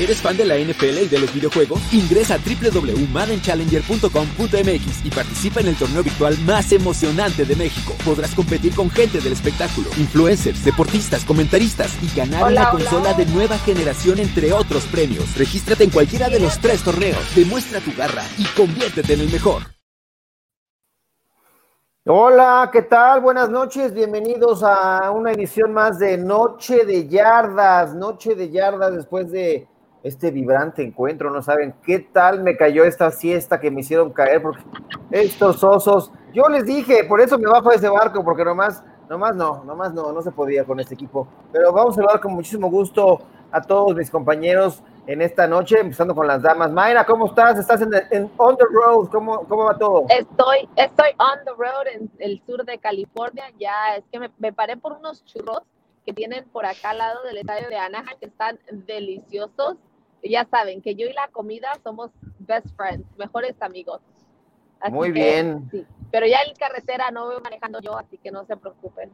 ¿Eres fan de la NFL y de los videojuegos? Ingresa a www.maddenchallenger.com.mx y participa en el torneo virtual más emocionante de México. Podrás competir con gente del espectáculo, influencers, deportistas, comentaristas y ganar una consola de nueva generación entre otros premios. Regístrate en cualquiera de los tres torneos, demuestra tu garra y conviértete en el mejor. Hola, ¿qué tal? Buenas noches, bienvenidos a una edición más de Noche de Yardas, Noche de Yardas después de este vibrante encuentro, no saben qué tal me cayó esta siesta que me hicieron caer, porque estos osos, yo les dije, por eso me bajo de ese barco, porque nomás, nomás no, nomás no, no se podía con este equipo, pero vamos a hablar con muchísimo gusto a todos mis compañeros en esta noche, empezando con las damas. Mayra, ¿cómo estás? ¿Estás en, on the road? ¿Cómo, ¿Cómo, va todo? Estoy, estoy on the road en el sur de California. Ya es que me, me, paré por unos churros que tienen por acá al lado del estadio de Anaheim, que están deliciosos. Ya saben que yo y la comida somos best friends, mejores amigos. Muy bien. Sí. Pero ya en carretera no voy manejando yo, así que no se preocupen.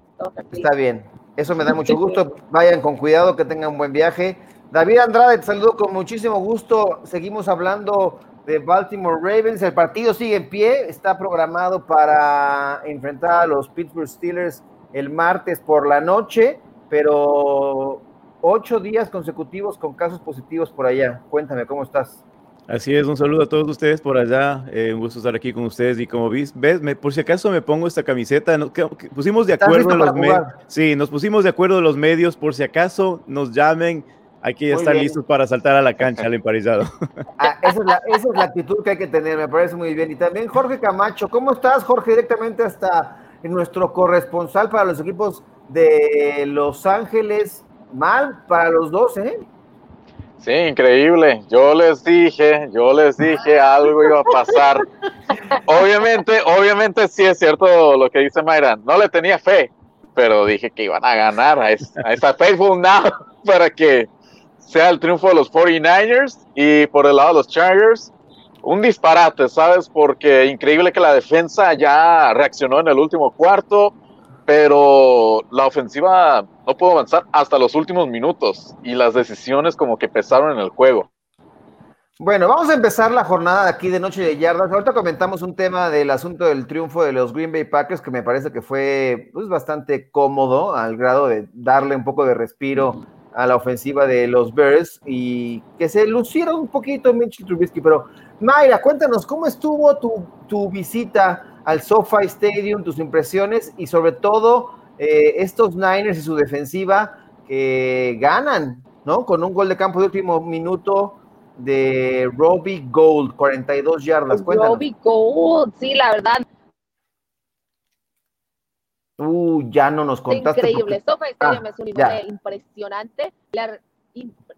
Está bien. Eso me da mucho gusto. Vayan con cuidado, que tengan un buen viaje. David Andrade, te saludo con muchísimo gusto. Seguimos hablando de Baltimore Ravens. El partido sigue en pie, está programado para enfrentar a los Pittsburgh Steelers el martes por la noche, pero ocho días consecutivos con casos positivos por allá. Cuéntame, ¿cómo estás? Así es, un saludo a todos ustedes por allá. Eh, un gusto estar aquí con ustedes. Y como ves, ves por si acaso me pongo esta camiseta, nos, pusimos de acuerdo los medios. Sí, nos pusimos de acuerdo los medios por si acaso nos llamen hay que estar listos para saltar a la cancha al emparizado. Ah, esa, es la, actitud que hay que tener, me parece muy bien. Y también Jorge Camacho, ¿cómo estás, Jorge? Directamente hasta nuestro corresponsal para los equipos de Los Ángeles. Mal para los dos, ¿eh? Sí, increíble. Yo les dije, yo les dije algo iba a pasar. obviamente, obviamente sí es cierto lo que dice Mayra. No le tenía fe, pero dije que iban a ganar a esa, a esa Faithful Now para que sea el triunfo de los 49ers y por el lado de los Chargers, un disparate, ¿sabes? Porque increíble que la defensa ya reaccionó en el último cuarto, pero la ofensiva no pudo avanzar hasta los últimos minutos y las decisiones como que pesaron en el juego. Bueno, vamos a empezar la jornada de aquí de Noche de Yardas. Ahorita comentamos un tema del asunto del triunfo de los Green Bay Packers que me parece que fue pues, bastante cómodo al grado de darle un poco de respiro a la ofensiva de los Bears y que se lucieron un poquito Mitchell Trubisky. Pero Mayra, cuéntanos, ¿cómo estuvo tu, tu visita al SoFi Stadium, tus impresiones y sobre todo eh, estos Niners y su defensiva que ganan, ¿no? Con un gol de campo de último minuto de Robbie Gold, 42 yardas. Cuéntanos. Robbie Gold, sí, la verdad Tú ya no nos contaste. Increíble, Sofa Stadium ah, es un nivel impresionante.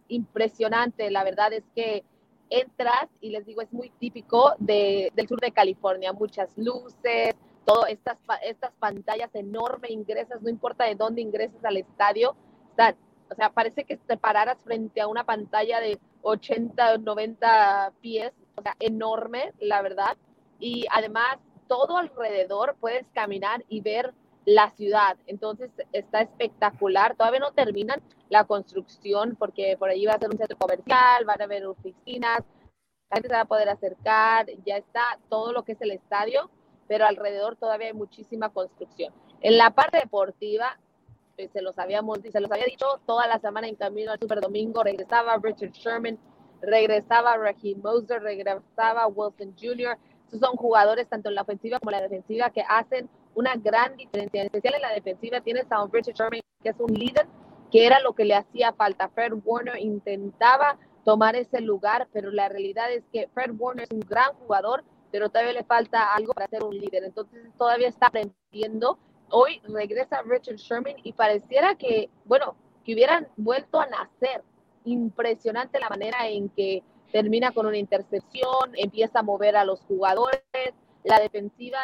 impresionante, la verdad es que entras y les digo, es muy típico de, del sur de California, muchas luces, todas estas, estas pantallas enormes, ingresas, no importa de dónde ingreses al estadio, están, o sea, parece que te pararas frente a una pantalla de 80, 90 pies, o sea, enorme, la verdad, y además todo alrededor puedes caminar y ver la ciudad. Entonces está espectacular. Todavía no terminan la construcción porque por ahí va a ser un centro comercial, van a haber oficinas, la gente se va a poder acercar, ya está todo lo que es el estadio, pero alrededor todavía hay muchísima construcción. En la parte deportiva, pues, se los habíamos se los había dicho toda la semana en camino al Super Domingo, regresaba Richard Sherman, regresaba Raheem Moser, regresaba Wilson Jr. Estos son jugadores tanto en la ofensiva como en la defensiva que hacen una gran diferencia, en especial en la defensiva. Tienes a un Richard Sherman, que es un líder, que era lo que le hacía falta. Fred Warner intentaba tomar ese lugar, pero la realidad es que Fred Warner es un gran jugador, pero todavía le falta algo para ser un líder. Entonces todavía está aprendiendo. Hoy regresa Richard Sherman y pareciera que, bueno, que hubieran vuelto a nacer. Impresionante la manera en que termina con una intercepción, empieza a mover a los jugadores. La defensiva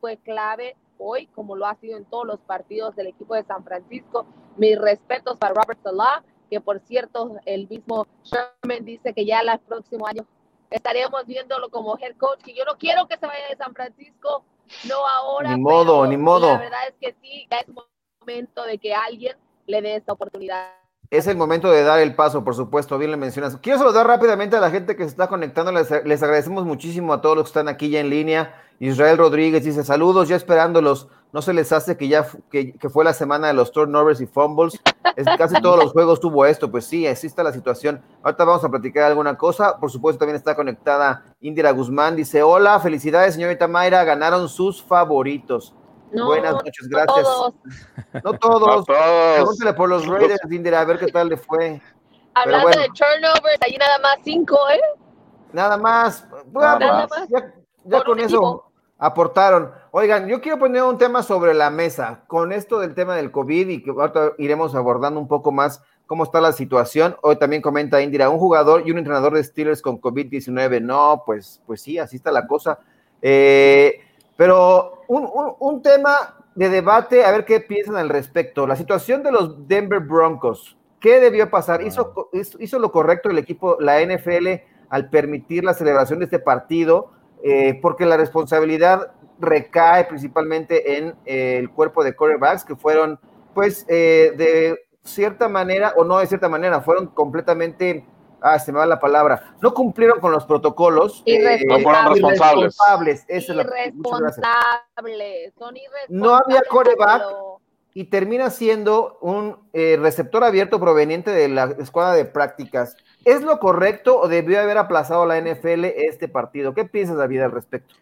fue clave hoy, como lo ha sido en todos los partidos del equipo de San Francisco. Mis respetos para Robert Salah, que por cierto, el mismo Sherman dice que ya el próximo año estaremos viéndolo como head coach, que yo no quiero que se vaya de San Francisco, no ahora. Ni modo, ni modo. La verdad es que sí, ya es momento de que alguien le dé esta oportunidad Es el momento de dar el paso, por supuesto, bien le mencionas. Quiero saludar rápidamente a la gente que se está conectando. Les, agradecemos muchísimo a todos los que están aquí ya en línea. Israel Rodríguez dice saludos, ya esperándolos. No se les hace que ya que, fue la semana de los turnovers y fumbles. Es, casi todos los juegos tuvo esto. Pues sí, así está la situación. Ahorita vamos a platicar alguna cosa. Por supuesto, también está conectada Indira Guzmán. Dice: Hola, felicidades, señorita Mayra. Ganaron sus favoritos. Buenas noches, gracias. Todos. No todos. Pregúntale por los Raiders, Indira, a ver qué tal le fue. Hablando de turnovers, ahí nada más cinco, ¿eh? Nada más. Nada más. Ya, con eso aportaron. Oigan, yo quiero poner un tema sobre la mesa. Con esto del tema del COVID y que ahorita iremos abordando un poco más cómo está la situación. Hoy también comenta Indira, un jugador y un entrenador de Steelers con COVID-19. No, pues, pues sí, así está la cosa. Eh, pero un, tema de debate, a ver qué piensan al respecto. La situación de los Denver Broncos, ¿qué debió pasar? ¿Hizo, hizo lo correcto el equipo, la NFL, al permitir la celebración de este partido? Eh, porque la responsabilidad recae principalmente en eh, el cuerpo de quarterbacks que fueron, pues, eh, de cierta manera, o no de cierta manera, fueron completamente ah, se me va la palabra, no cumplieron con los protocolos. Eh, no fueron responsables. Irresponsables. son No había coreback y termina siendo un eh, receptor abierto proveniente de la escuadra de prácticas. ¿Es lo correcto o debió haber aplazado la NFL este partido? ¿Qué piensas, David, al respecto?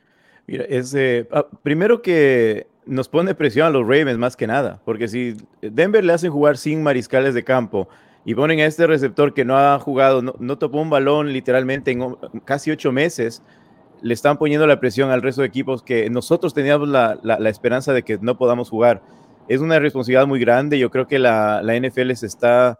Mira, es, eh, ah, primero que nos pone presión a los Ravens más que nada, porque si Denver le hacen jugar sin mariscales de campo, y ponen a este receptor que no ha jugado, no, topó un balón literalmente en casi ocho meses, le están poniendo la presión al resto de equipos que nosotros teníamos la, esperanza de que no podamos jugar. Es una responsabilidad muy grande. Yo creo que la, la, NFL se está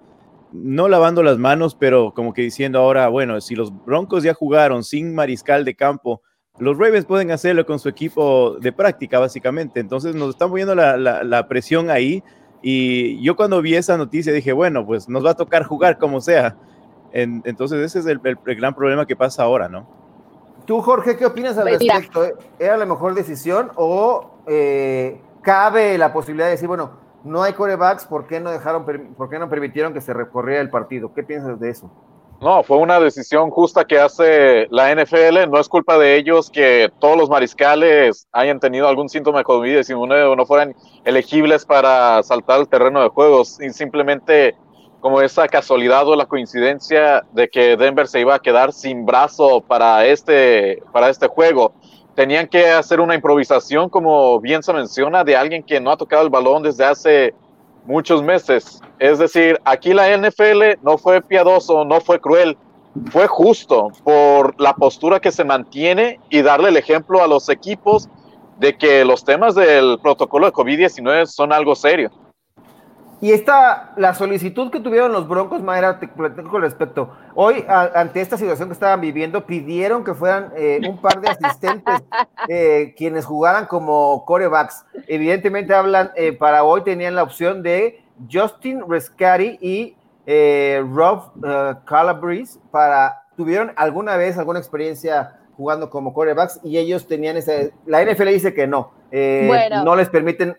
no lavando las manos, pero como que diciendo ahora, bueno, si los Broncos ya jugaron sin mariscal de campo, los Ravens pueden hacerlo con su equipo de práctica, básicamente. Entonces nos están poniendo la, la presión ahí y yo cuando vi esa noticia dije, bueno, pues nos va a tocar jugar como sea. entonces ese es el, gran problema que pasa ahora, ¿no? Tú, Jorge, ¿qué opinas al pues respecto? ¿Era la mejor decisión o eh, cabe la posibilidad de decir, bueno, no hay corebacks, ¿por qué no dejaron, por qué no permitieron que se recorriera el partido? ¿Qué piensas de eso? No, fue una decisión justa que hace la NFL. No es culpa de ellos que todos los mariscales hayan tenido algún síntoma de COVID-19 o no fueran elegibles para saltar el terreno de juegos. Y simplemente como esa casualidad o la coincidencia de que Denver se iba a quedar sin brazo para este, para este juego. Tenían que hacer una improvisación, como bien se menciona, de alguien que no ha tocado el balón desde hace muchos meses. Es decir, aquí la NFL no fue piadoso, no fue cruel, fue justo por la postura que se mantiene y darle el ejemplo a los equipos de que los temas del protocolo de COVID-19 son algo serio. Y esta, la solicitud que tuvieron los Broncos, Mayra, te platico con respecto. Hoy, ante esta situación que estaban viviendo, pidieron que fueran eh, un par de asistentes eh, quienes jugaran como corebacks. Evidentemente hablan, eh, para hoy tenían la opción de Justin Rescari y Rob Calabrese para, tuvieron alguna vez alguna experiencia jugando como corebacks y ellos tenían esa, la NFL dice que no, no les permiten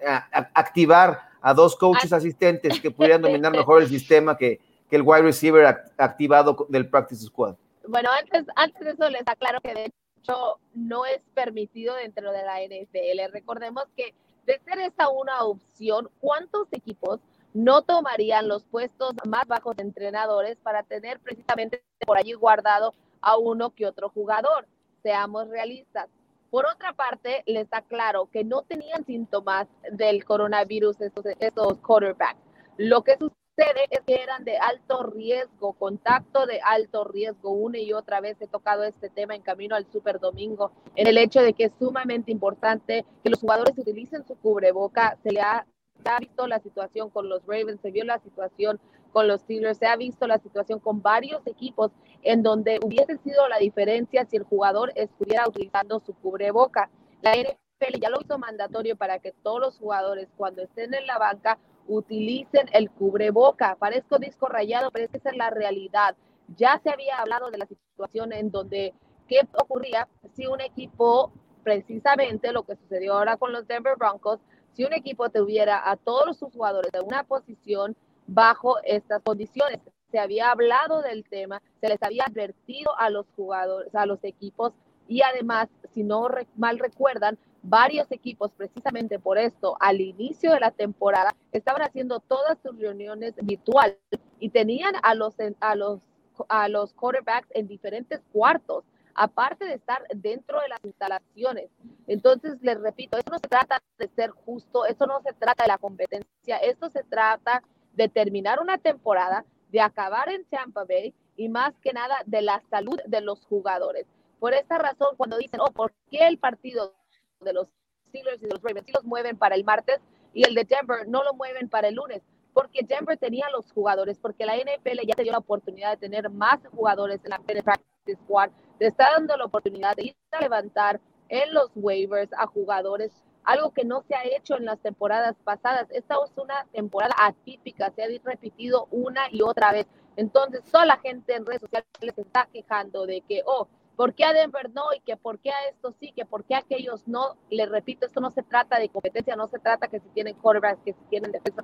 activar a dos coaches asistentes que pudieran dominar mejor el sistema que, que el wide receiver activado del practice squad. Bueno, antes, antes de eso les aclaro que de hecho no es permitido dentro de la NFL. Recordemos que de ser esta una opción, ¿cuántos equipos no tomarían los puestos más bajos de entrenadores para tener precisamente por allí guardado a uno que otro jugador? Seamos realistas. Por otra parte, les está claro que no tenían síntomas del coronavirus estos, estos quarterbacks. Lo que sucede es que eran de alto riesgo, contacto de alto riesgo. Una y otra vez he tocado este tema en camino al Super Domingo, en el hecho de que es sumamente importante que los jugadores utilicen su cubreboca. Se le ha, se ha visto la situación con los Ravens, se vio la situación con los Steelers, se ha visto la situación con varios equipos en donde hubiese sido la diferencia si el jugador estuviera utilizando su cubreboca. La NFL ya lo hizo mandatorio para que todos los jugadores cuando estén en la banca utilicen el cubreboca. Parezco disco rayado, pero esa es la realidad. Ya se había hablado de la situación en donde qué ocurría si un equipo, precisamente lo que sucedió ahora con los Denver Broncos, si un equipo tuviera a todos sus jugadores de una posición bajo estas condiciones. Se había hablado del tema, se les había advertido a los jugadores, a los equipos y además, si no mal recuerdan, varios equipos precisamente por esto al inicio de la temporada estaban haciendo todas sus reuniones virtuales y tenían a los a los a los quarterbacks en diferentes cuartos aparte de estar dentro de las instalaciones. Entonces, les repito, esto no se trata de ser justo, esto no se trata de la competencia, esto se trata de terminar una temporada, de acabar en Tampa Bay y más que nada de la salud de los jugadores. Por esta razón, cuando dicen, oh, ¿por qué el partido de los Steelers y de los Ravens los mueven para el martes y el de Denver no lo mueven para el lunes? Porque Denver tenía los jugadores, porque la NFL ya te dio la oportunidad de tener más jugadores en la practice squad, te está dando la oportunidad de ir a levantar en los waivers a jugadores, algo que no se ha hecho en las temporadas pasadas. Esta es una temporada atípica, se ha repetido una y otra vez. Entonces, toda la gente en redes sociales se está quejando de que, oh, ¿por qué a Denver no? Y que por qué a estos sí, que por qué a aquellos no. Les repito, esto no se trata de competencia, no se trata que si tienen quarterbacks, que si tienen defensa,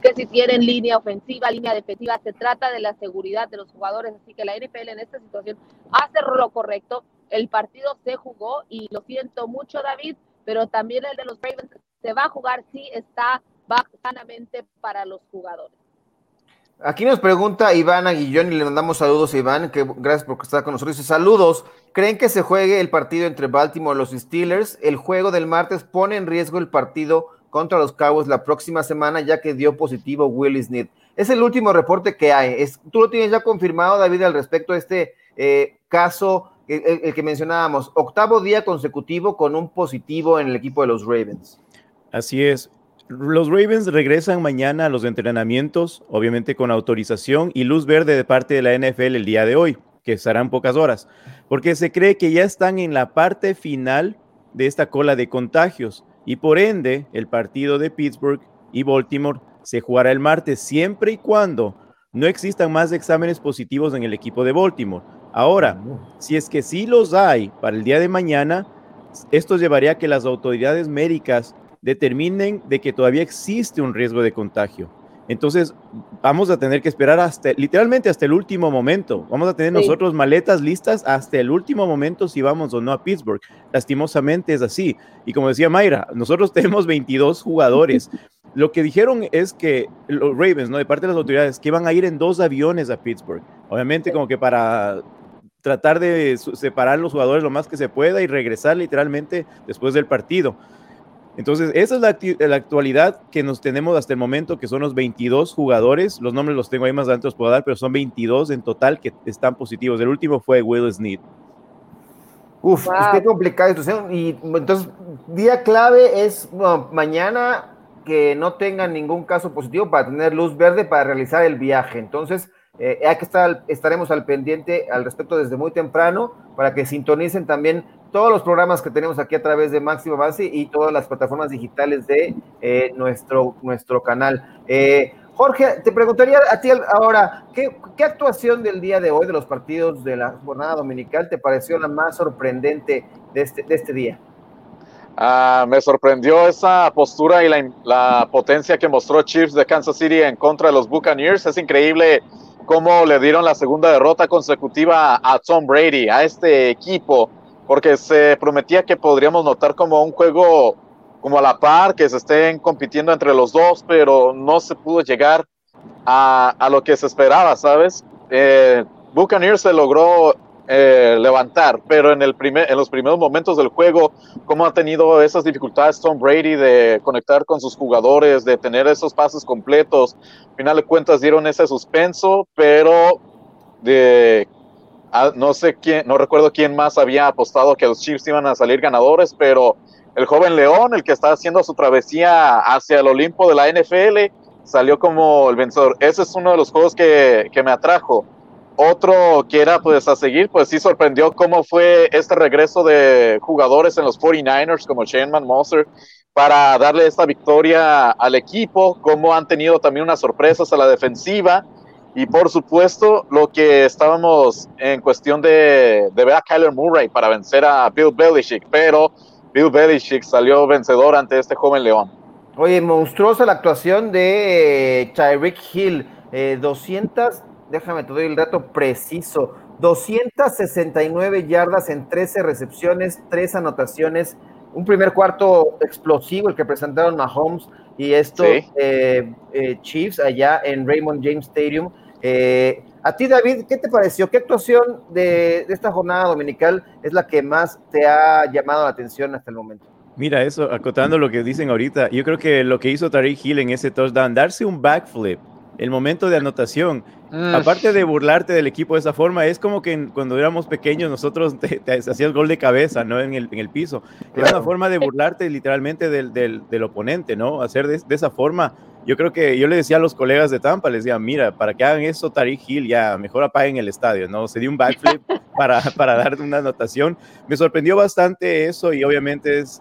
que si tienen línea ofensiva, línea defensiva, se trata de la seguridad de los jugadores. Así que la NFL en esta situación hace lo correcto. El partido se jugó y lo siento mucho, David, pero también el de los Ravens se va a jugar si está sanamente para los jugadores. Aquí nos pregunta Iván Aguillón y le mandamos saludos a Iván, que gracias por estar con nosotros. Dice, saludos, ¿creen que se juegue el partido entre Baltimore y los Steelers? El juego del martes pone en riesgo el partido contra los Cowboys la próxima semana, ya que dio positivo Willis Smith. Es el último reporte que hay. ¿Tú lo tienes ya confirmado, David, al respecto de este eh, caso, el que mencionábamos? Octavo día consecutivo con un positivo en el equipo de los Ravens. Así es. Los Ravens regresan mañana a los entrenamientos, obviamente con autorización y luz verde de parte de la NFL el día de hoy, que serán pocas horas, porque se cree que ya están en la parte final de esta cola de contagios y por ende el partido de Pittsburgh y Baltimore se jugará el martes siempre y cuando no existan más exámenes positivos en el equipo de Baltimore. Ahora, si es que sí los hay para el día de mañana, esto llevaría a que las autoridades médicas determinen de que todavía existe un riesgo de contagio. Entonces, vamos a tener que esperar hasta, literalmente hasta el último momento. Vamos a tener nosotros maletas listas hasta el último momento si vamos o no a Pittsburgh. Lastimosamente es así. Y como decía Mayra, nosotros tenemos 22 jugadores. Lo que dijeron es que los Ravens, ¿no? De parte de las autoridades, que iban a ir en dos aviones a Pittsburgh. Obviamente como que para tratar de separar los jugadores lo más que se pueda y regresar literalmente después del partido. Entonces, esa es la, actualidad que nos tenemos hasta el momento, que son los 22 jugadores. Los nombres los tengo ahí más adelante, los puedo dar, pero son 22 en total que están positivos. El último fue Will Sneed. Uf, es que complicada situación. Y entonces, día clave es mañana que no tengan ningún caso positivo para tener luz verde para realizar el viaje. Entonces, eh, hay que estar, estaremos al pendiente al respecto desde muy temprano para que sintonicen también todos los programas que tenemos aquí a través de Máximo Base y todas las plataformas digitales de eh, nuestro, nuestro canal. Eh, Jorge, te preguntaría a ti ahora, ¿qué, actuación del día de hoy de los partidos de la jornada dominical te pareció la más sorprendente de este, de este día? Ah, me sorprendió esa postura y la, potencia que mostró Chiefs de Kansas City en contra de los Buccaneers. Es increíble cómo le dieron la segunda derrota consecutiva a Tom Brady, a este equipo porque se prometía que podríamos notar como un juego como a la par, que se estén compitiendo entre los dos, pero no se pudo llegar a, a lo que se esperaba, ¿sabes? Eh, Buccaneers se logró eh, levantar, pero en, el primer, en los primeros momentos del juego, cómo ha tenido esas dificultades Tom Brady de conectar con sus jugadores, de tener esos pases completos, al final de cuentas dieron ese suspenso, pero de Ah, no sé quién, no recuerdo quién más había apostado que los Chiefs iban a salir ganadores, pero el joven León, el que está haciendo su travesía hacia el Olimpo de la NFL, salió como el vencedor. Ese es uno de los juegos que, que me atrajo. Otro que era pues a seguir, pues sí sorprendió cómo fue este regreso de jugadores en los 49ers como Shane Moser para darle esta victoria al equipo, cómo han tenido también unas sorpresas a la defensiva y por supuesto, lo que estábamos en cuestión de, de ver a Kyler Murray para vencer a Bill Belichick, pero Bill Belichick salió vencedor ante este joven León. Oye, monstruosa la actuación de eh, Tyreek Hill. 200, eh, déjame te doy el dato preciso. 269 yardas en 13 recepciones, 3 anotaciones. Un primer cuarto explosivo el que presentaron Mahomes y estos eh, Chiefs allá en Raymond James Stadium. a ti, David, ¿qué te pareció? ¿Qué actuación de, de esta jornada dominical es la que más te ha llamado la atención hasta el momento? Mira, eso, acotando lo que dicen ahorita, yo creo que lo que hizo Tariq Hill en ese touchdown, darse un backflip, el momento de anotación, mm. aparte de burlarte del equipo de esa forma, es como que cuando éramos pequeños nosotros te, hacías gol de cabeza, ¿no? En el, en el piso. Era una forma de burlarte literalmente del, del, del oponente, ¿no? Hacer de, de, esa forma. Yo creo que yo le decía a los colegas de Tampa, les decía, mira, para que hagan eso, Tariq Hill, ya mejor apaguen el estadio, ¿no? Se dio un backflip para, para dar una anotación. Me sorprendió bastante eso y obviamente es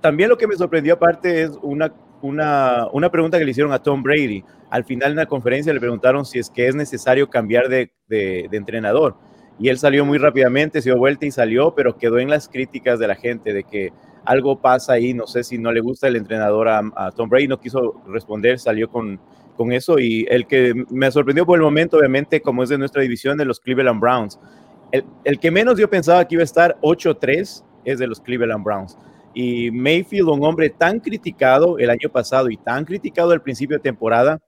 también lo que me sorprendió aparte es una, una, una, pregunta que le hicieron a Tom Brady. Al final de la conferencia le preguntaron si es que es necesario cambiar de, de, entrenador. Y él salió muy rápidamente, se dio vuelta y salió, pero quedó en las críticas de la gente de que algo pasa ahí, no sé si no le gusta el entrenador a, Tom Brady, no quiso responder, salió con, con eso. Y el que me sorprendió por el momento, obviamente, como es de nuestra división de los Cleveland Browns, el, el que menos yo pensaba que iba a estar 8-3 es de los Cleveland Browns. Y Mayfield, un hombre tan criticado el año pasado y tan criticado al principio de temporada,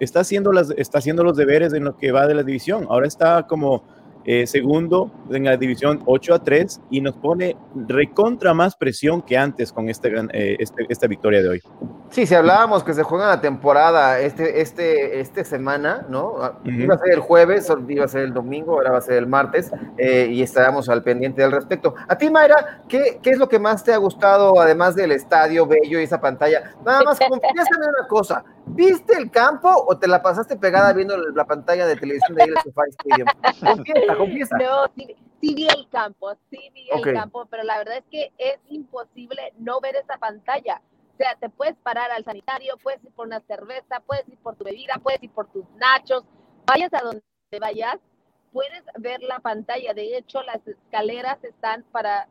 está haciendo, las, está haciendo los deberes en lo que va de la división. Ahora está como eh, segundo en la división 8 a 3 y nos pone recontra más presión que antes con este, eh, este, esta victoria de hoy. Sí, si hablábamos que se juega la temporada este, este, este semana, ¿no? Ah, iba a ser el jueves, iba a ser el domingo, ahora va a ser el martes, eh, y estaremos al pendiente al respecto. A ti, Mayra, ¿qué, ¿qué, es lo que más te ha gustado, además del estadio bello y esa pantalla? Nada más, confiésame una cosa, ¿viste el campo o te la pasaste pegada viendo la pantalla de televisión de ahí el Sofá Stadium? Confiesa, confiesa. No, sí, sí, vi el campo, sí vi el campo, pero la verdad es que es imposible no ver esa pantalla o sea, te puedes parar al sanitario, puedes ir por una cerveza, puedes ir por tu bebida, puedes ir por tus nachos, vayas a donde vayas, puedes ver la pantalla. De hecho, las escaleras están para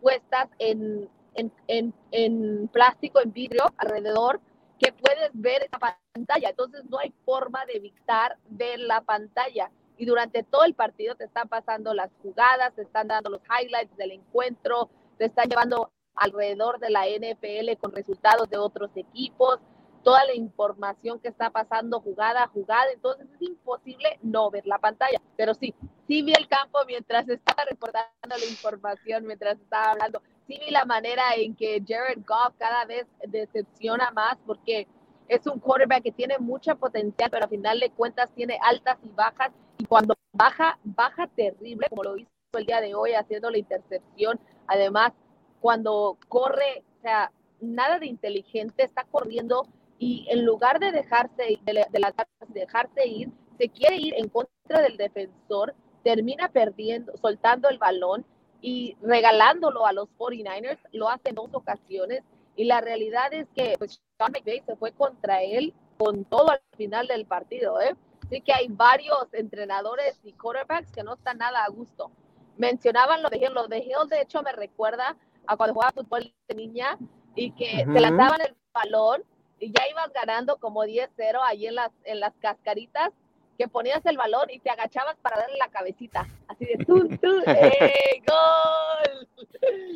puestas en, en, en, plástico, en vidrio alrededor, que puedes ver esa pantalla. Entonces, no hay forma de evitar ver la pantalla. Y durante todo el partido te están pasando las jugadas, te están dando los highlights del encuentro, te están llevando alrededor de la NFL con resultados de otros equipos, toda la información que está pasando jugada a jugada, entonces es imposible no ver la pantalla, pero sí, sí vi el campo mientras estaba reportando la información, mientras estaba hablando, sí vi la manera en que Jared Goff cada vez decepciona más porque es un quarterback que tiene mucha potencial, pero al final de cuentas tiene altas y bajas, y cuando baja, baja terrible, como lo hizo el día de hoy haciendo la intercepción, además cuando corre, o sea, nada de inteligente, está corriendo y en lugar de dejarse, de, de dejarse ir, se quiere ir en contra del defensor, termina perdiendo, soltando el balón y regalándolo a los 49ers, lo hace en dos ocasiones y la realidad es que pues, Sean McVay se fue contra él con todo al final del partido, ¿eh? Así que hay varios entrenadores y quarterbacks que no están nada a gusto. Mencionaban lo de Hill, lo de Hill de hecho me recuerda a cuando jugaba fútbol de niña y que te lanzaban el balón y ya ibas ganando como 10-0 ahí en las, en las cascaritas, que ponías el balón y te agachabas para darle la cabecita, así de tú, tú, ¡eh, gol!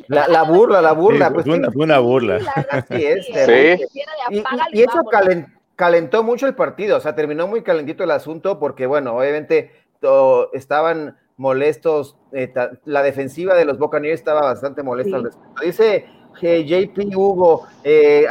La, la, burla, la burla. pues, fue, una, burla. Sí, es, sí. Y, eso calentó mucho el partido, o sea, terminó muy calentito el asunto porque, bueno, obviamente estaban molestos. Eh, la defensiva de los Buccaneers estaba bastante molesta al respecto. Dice eh, JP Hugo, eh,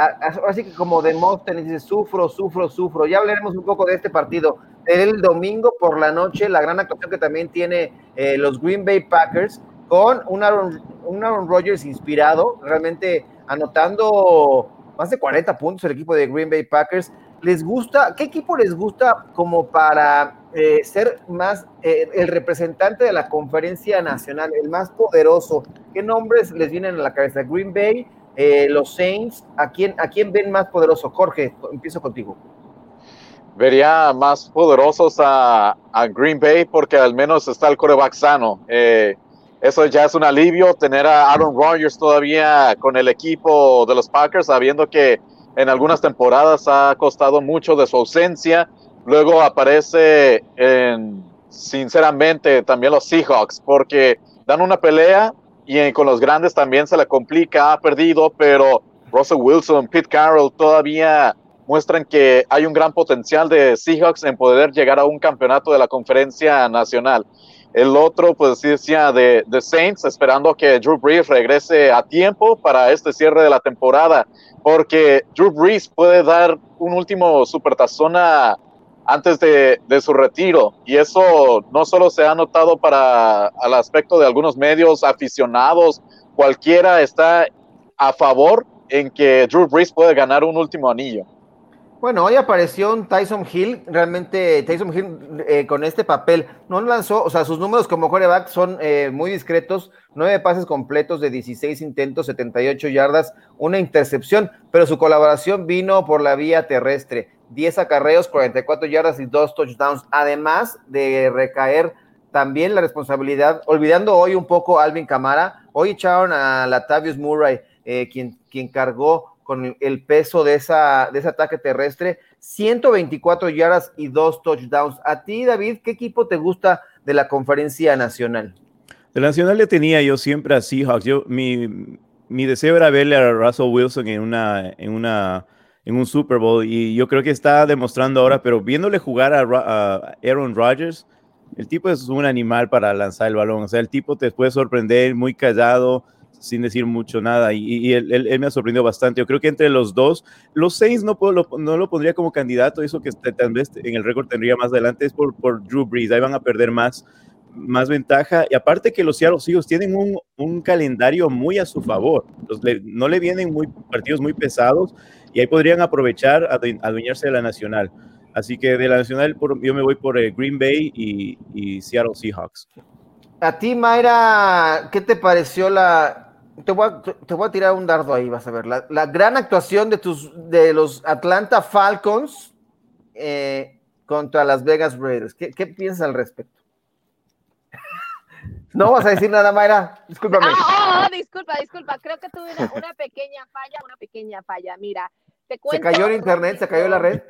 así que como Demóstenes dice, sufro, sufro, sufro. Ya hablaremos un poco de este partido. El domingo por la noche, la gran actuación que también tiene los Green Bay Packers con un Aaron, un Aaron Rodgers inspirado, realmente anotando más de 40 puntos el equipo de Green Bay Packers. ¿Les gusta? ¿Qué equipo les gusta como para eh, ser más eh, el representante de la conferencia nacional, el más poderoso? ¿Qué nombres les vienen a la cabeza? Green Bay, eh, los Saints, ¿a quién, ¿a quién ven más poderoso? Jorge, empiezo contigo. Vería más poderosos a, Green Bay porque al menos está el coreback sano. eso ya es un alivio tener a Aaron Rodgers todavía con el equipo de los Packers, sabiendo que en algunas temporadas ha costado mucho de su ausencia. Luego aparece en, sinceramente, también los Seahawks, porque dan una pelea y con los grandes también se le complica, ha perdido, pero Russell Wilson, Pete Carroll todavía muestran que hay un gran potencial de Seahawks en poder llegar a un campeonato de la conferencia nacional. El otro, pues decía, de, de Saints, esperando que Drew Brees regrese a tiempo para este cierre de la temporada, porque Drew Brees puede dar un último supertazón antes de, de, su retiro. Y eso no solo se ha notado para el aspecto de algunos medios aficionados, cualquiera está a favor en que Drew Brees puede ganar un último anillo. Bueno, hoy apareció Tyson Hill, realmente Tyson Hill eh, con este papel. No lanzó, o sea, sus números como quarterback son eh, muy discretos, nueve pases completos de 16 intentos, 78 yardas, una intercepción, pero su colaboración vino por la vía terrestre, 10 acarreos, 44 yardas y dos touchdowns, además de recaer también la responsabilidad, olvidando hoy un poco Alvin Camara, hoy echaron a Latavius Murray, eh, quien, quien cargó con el peso de, esa, de ese ataque terrestre, 124 yardas y dos touchdowns. A ti, David, ¿qué equipo te gusta de la conferencia nacional? De la nacional le tenía yo siempre a Seahawks. Yo, mi, mi deseo era verle a Russell Wilson en una, en una, en un Super Bowl y yo creo que está demostrando ahora, pero viéndole jugar a, a Aaron Rodgers, el tipo es un animal para lanzar el balón. O sea, el tipo te puede sorprender, muy callado, sin decir mucho nada. Y, él, me ha sorprendido bastante. Yo creo que entre los dos, los Saints no, puedo, no lo pondría como candidato. Eso que tal vez en el récord tendría más adelante es por, por Drew Brees. Ahí van a perder más, más ventaja. Y aparte que los Seattle Seahawks tienen un, un calendario muy a su favor. no le vienen muy, partidos muy pesados y ahí podrían aprovechar a adueñarse de la nacional. Así que de la nacional yo me voy por eh, Green Bay y, y Seattle Seahawks. A ti, Mayra, ¿qué te pareció la, te voy, a, tirar un dardo ahí, vas a ver. La, gran actuación de, tus, de los Atlanta Falcons eh, contra las Vegas Raiders. ¿Qué, piensas al respecto? No vas a decir nada, Mayra. Discúlpame. Ah, oh, disculpa, disculpa. Creo que tuve una, pequeña falla, una pequeña falla. Mira, te cuento. ¿Se cayó el internet? ¿Se cayó la red?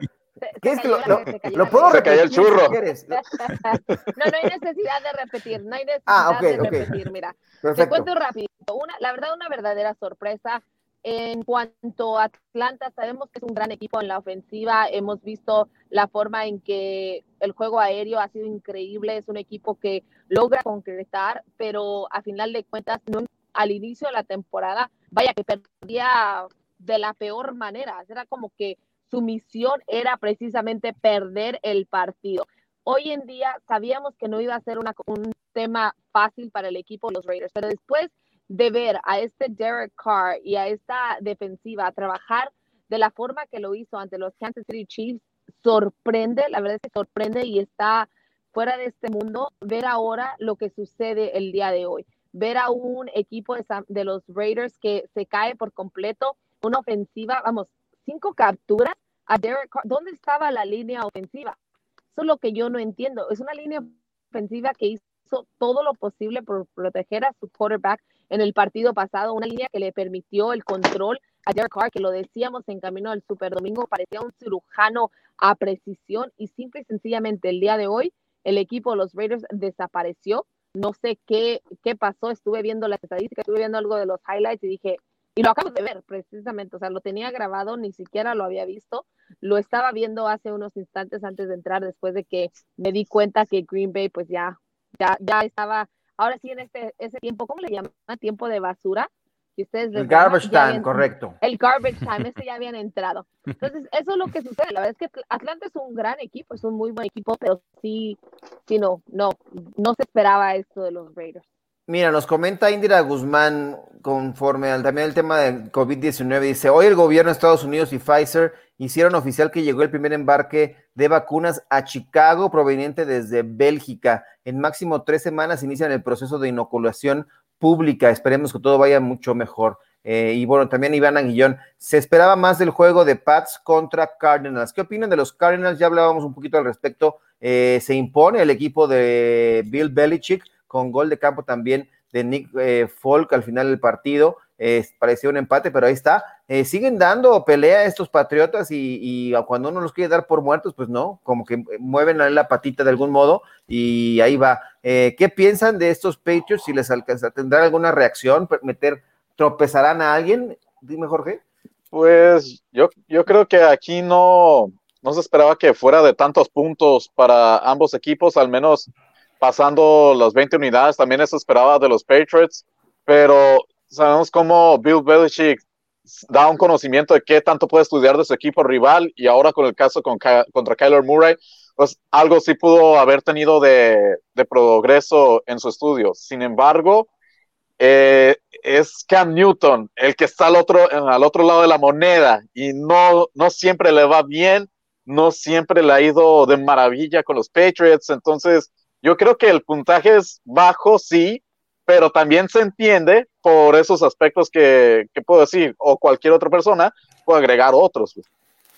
¿Qué es que lo, lo, puedo repetir? Se cayó el churro. no, no hay necesidad de repetir. No hay ah, necesidad de repetir. Mira, te cuento rápido. Una, la verdad, una verdadera sorpresa. En cuanto a Atlanta, sabemos que es un gran equipo en la ofensiva. Hemos visto la forma en que el juego aéreo ha sido increíble. Es un equipo que logra concretar, pero a final de cuentas, no, al inicio de la temporada, vaya que perdía de la peor manera. Era como que su misión era precisamente perder el partido. Hoy en día sabíamos que no iba a ser un tema fácil para el equipo de los Raiders, pero después de ver a este Derek Carr y a esta defensiva trabajar de la forma que lo hizo ante los Kansas City Chiefs, sorprende, la verdad es que sorprende y está fuera de este mundo ver ahora lo que sucede el día de hoy. Ver a un equipo de, de los Raiders que se cae por completo, una ofensiva, vamos, cinco capturas a Derek Carr. ¿Dónde estaba la línea ofensiva? Eso es lo que yo no entiendo. Es una línea ofensiva que hizo todo lo posible por proteger a su quarterback en el partido pasado, una línea que le permitió el control a Derek Carr, que lo decíamos en camino al Super Domingo, parecía un cirujano a precisión y simple y sencillamente el día de hoy el equipo de los Raiders desapareció. No sé qué, qué pasó, estuve viendo las estadísticas, estuve viendo algo de los highlights y dije, y lo acabo de ver precisamente, o sea, lo tenía grabado, ni siquiera lo había visto, lo estaba viendo hace unos instantes antes de entrar, después de que me di cuenta que Green Bay pues ya, ya, ya estaba, ahora sí en este, ese tiempo, ¿cómo le llaman? Tiempo de basura. ustedes el garbage time, correcto. El garbage time, ese ya habían entrado. Entonces, eso es lo que sucede. La verdad es que Atlanta es un gran equipo, es un muy buen equipo, pero sí, sí, no, no, no se esperaba esto de los Raiders. Mira, nos comenta Indira Guzmán conforme al también el tema del COVID-19. Dice, hoy el gobierno de Estados Unidos y Pfizer hicieron oficial que llegó el primer embarque de vacunas a Chicago proveniente desde Bélgica. En máximo tres semanas inician el proceso de inoculación pública. Esperemos que todo vaya mucho mejor. Eh, y bueno, también Iván Aguillón, se esperaba más del juego de Pats contra Cardinals. ¿Qué opinan de los Cardinals? Ya hablábamos un poquito al respecto. Eh, se impone el equipo de Bill Belichick con gol de campo también de Nick eh, Folk al final del partido. eh, parecía un empate, pero ahí está. Eh, siguen dando pelea estos Patriotas y, cuando uno los quiere dar por muertos, pues no, como que mueven la patita de algún modo y ahí va. Eh, ¿Qué piensan de estos Patriots? Si les alcanza, ¿tendrán alguna reacción? ¿Meter, tropezarán a alguien? Dime, Jorge. Pues yo, yo creo que aquí no, no se esperaba que fuera de tantos puntos para ambos equipos, al menos pasando las 20 unidades, también eso esperaba de los Patriots, pero sabemos cómo Bill Belichick da un conocimiento de qué tanto puede estudiar de su equipo rival y ahora con el caso con, contra Kyler Murray, pues algo sí pudo haber tenido de, de progreso en su estudio. Sin embargo, eh, es Cam Newton el que está al otro, al otro lado de la moneda y no, no siempre le va bien, no siempre le ha ido de maravilla con los Patriots. Entonces, yo creo que el puntaje es bajo, sí, pero también se entiende por esos aspectos que, puedo decir, o cualquier otra persona puede agregar otros.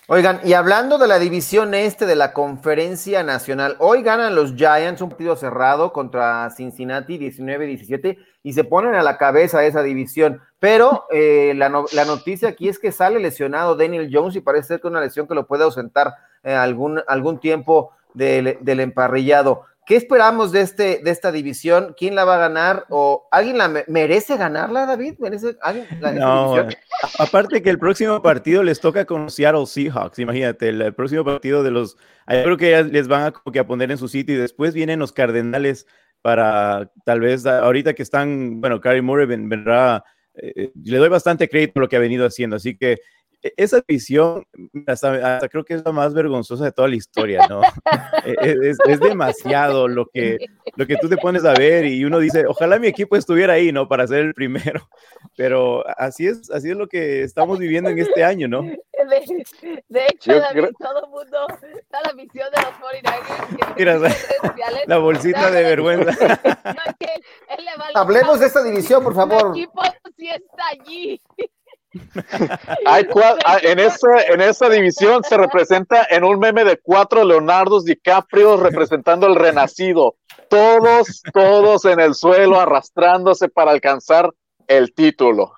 Oigan, y hablando de la división este de la conferencia nacional, hoy ganan los Giants un partido cerrado contra Cincinnati 19-17 y se ponen a la cabeza esa división. Pero eh, la, noticia aquí es que sale lesionado Daniel Jones y parece ser que una lesión que lo puede ausentar eh, algún, algún tiempo del, del emparrillado. ¿Qué esperamos de, este, de esta división? ¿Quién la va a ganar? ¿O alguien la merece ganarla, David? ¿Merece alguien la no, aparte que el próximo partido les toca con Seattle Seahawks, imagínate, el, próximo partido de los... Yo creo que les van a, que a poner en su sitio y después vienen los Cardenales para tal vez ahorita que están, bueno, Carrie Murray vendrá, eh, eh, le doy bastante crédito por lo que ha venido haciendo, así que esa visión, hasta, creo que es la más vergonzosa de toda la historia, ¿no? E-, e-, es, demasiado lo que, lo que tú te pones a ver y uno dice, ojalá mi equipo estuviera ahí, ¿no? Para ser el primero. Pero así es, así es lo que estamos viviendo en este año, ¿no? De, hecho, todo el mundo está la visión de los 49ers. Mira, la bolsita de vergüenza. Hablemos de esta división, por favor. Mi equipo sí está allí. Hay ah, en, esa, en esa división se representa en un meme de cuatro Leonardos DiCaprio representando el renacido. Todos, todos en el suelo arrastrándose para alcanzar el título.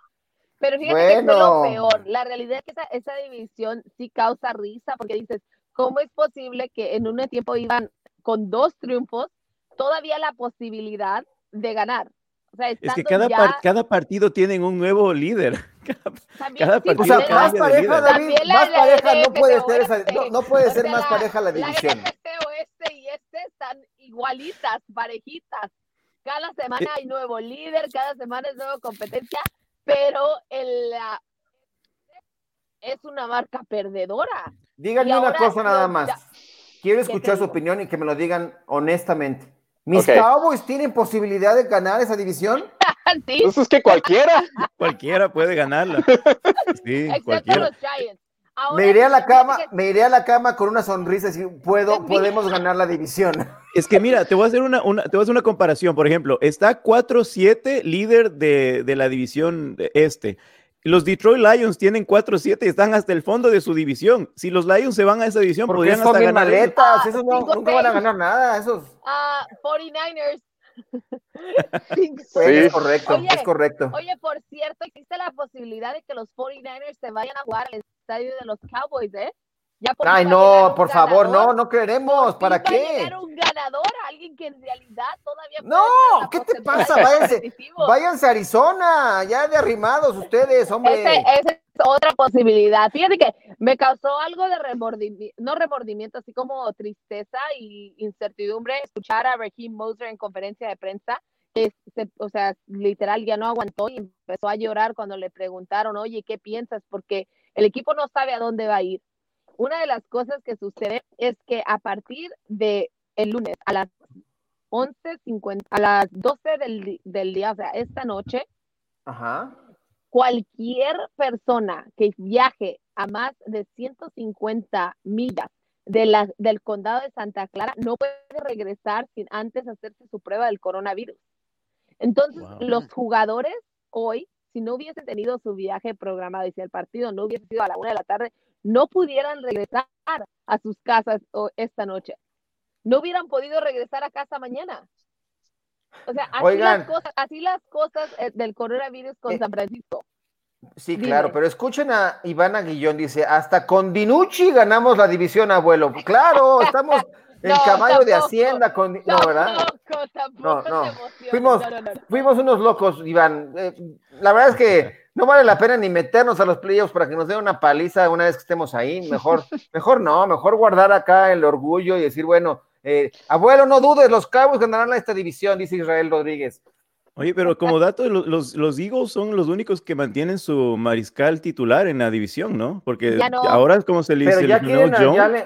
Pero fíjate que es lo peor. La realidad es que esa, esa división sí causa risa porque dices, ¿cómo es posible que en un tiempo iban con dos triunfos, todavía la posibilidad de ganar? Es que cada, cada partido tienen un nuevo líder. Cada, partido o sea, más pareja, David, más pareja no puede ser, esa, no, puede ser más pareja la división. La este, oeste y este están igualitas, parejitas. Cada semana eh. hay nuevo líder, cada semana es nueva competencia, pero el, es una marca perdedora. Díganme una cosa nada más. Quiero escuchar su opinión y que me lo digan honestamente. ¿Mis Cowboys tienen posibilidad de ganar esa división? sí. Eso es que cualquiera. cualquiera puede ganarla. Sí, cualquiera. me iré a la cama, me iré a la cama con una sonrisa y puedo, podemos ganar la división. Es que mira, te voy a hacer una, te voy a hacer una comparación. Por ejemplo, está 4-7 líder de, de la división este. Los Detroit Lions tienen 4-7 y están hasta el fondo de su división. Si los Lions se van a esa división, Porque podrían hasta ganar. maletas, esos no, nunca van a ganar nada, esos. Ah, 49ers. sí, es correcto, es correcto. Oye, por cierto, existe la posibilidad de que los 49ers se vayan a jugar al estadio de los Cowboys, ¿eh? Ay, no, por favor, no, no queremos. ¿Para qué? un ganador, alguien que en realidad todavía. No, ¿qué te pasa? Váyanse, váyanse, a Arizona, ya de arrimados ustedes, hombre. Esa es otra posibilidad. Fíjate que me causó algo de remordimiento, no remordimiento, así como tristeza y incertidumbre escuchar a Raheem Moser en conferencia de prensa. o sea, literal ya no aguantó y empezó a llorar cuando le preguntaron, oye, ¿qué piensas? Porque el equipo no sabe a dónde va a ir una de las cosas que sucede es que a partir de el lunes a las 11.50, a las 12 del, del, día, o sea, esta noche, cualquier persona que viaje a más de 150 millas de la, del condado de Santa Clara no puede regresar sin antes hacerse su prueba del coronavirus. Entonces, los jugadores hoy, si no hubiesen tenido su viaje programado y si el partido no hubiese sido a la una de la tarde, no pudieran regresar a sus casas esta noche. No hubieran podido regresar a casa mañana. O sea, así, las, cosas, así las cosas eh, del coronavirus con eh, San Francisco. Sí, claro, pero escuchen a Ivana Guillón, dice, hasta con Dinucci ganamos la división, abuelo. Claro, estamos el caballo de Hacienda con... No, ¿verdad? no, no. Fuimos, fuimos unos locos, Iván. Eh, la verdad es que no vale la pena ni meternos a los playoffs para que nos den una paliza una vez que estemos ahí. Mejor, mejor no, mejor guardar acá el orgullo y decir, bueno, eh, abuelo, no dudes, los Cowboys ganarán esta división, dice Israel Rodríguez. Oye, pero como dato, los, los, Eagles son los únicos que mantienen su mariscal titular en la división, ¿no? Porque ahora es como se le dice. ya quieren,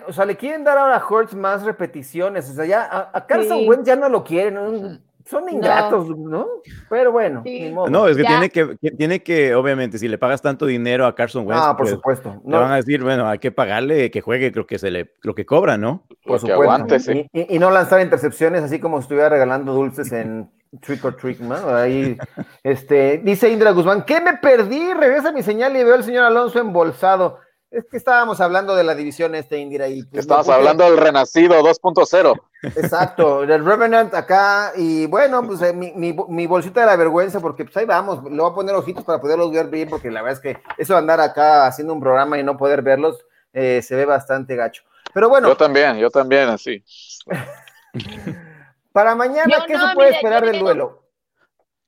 o sea, le quieren dar ahora a Hurts más repeticiones. O sea, ya a, Carson Wentz ya no lo quieren. Son ingratos, ¿no? Pero bueno, No, es que tiene, que tiene que, obviamente, si le pagas tanto dinero a Carson Wentz, ah, por pues, supuesto. No. van a decir, bueno, hay que pagarle que juegue lo que se le, lo que cobra, ¿no? Por supuesto. y, no lanzar intercepciones así como si estuviera regalando dulces en Trick or Trick, ¿no? Ahí, este, dice Indra Guzmán, ¿qué me perdí? Regresa mi señal y veo al señor Alonso embolsado. Es que estábamos hablando de la división este, Indira. Y pues, Estabas hablando del Renacido 2.0. Exacto, del Revenant acá. Y bueno, pues eh, mi, mi, bolsita de la vergüenza, porque pues ahí vamos, le voy a poner ojitos para poderlos ver bien, porque la verdad es que eso de andar acá haciendo un programa y no poder verlos, eh, se ve bastante gacho. Pero bueno. Yo también, yo también, así. Para mañana, ¿qué se puede esperar del duelo?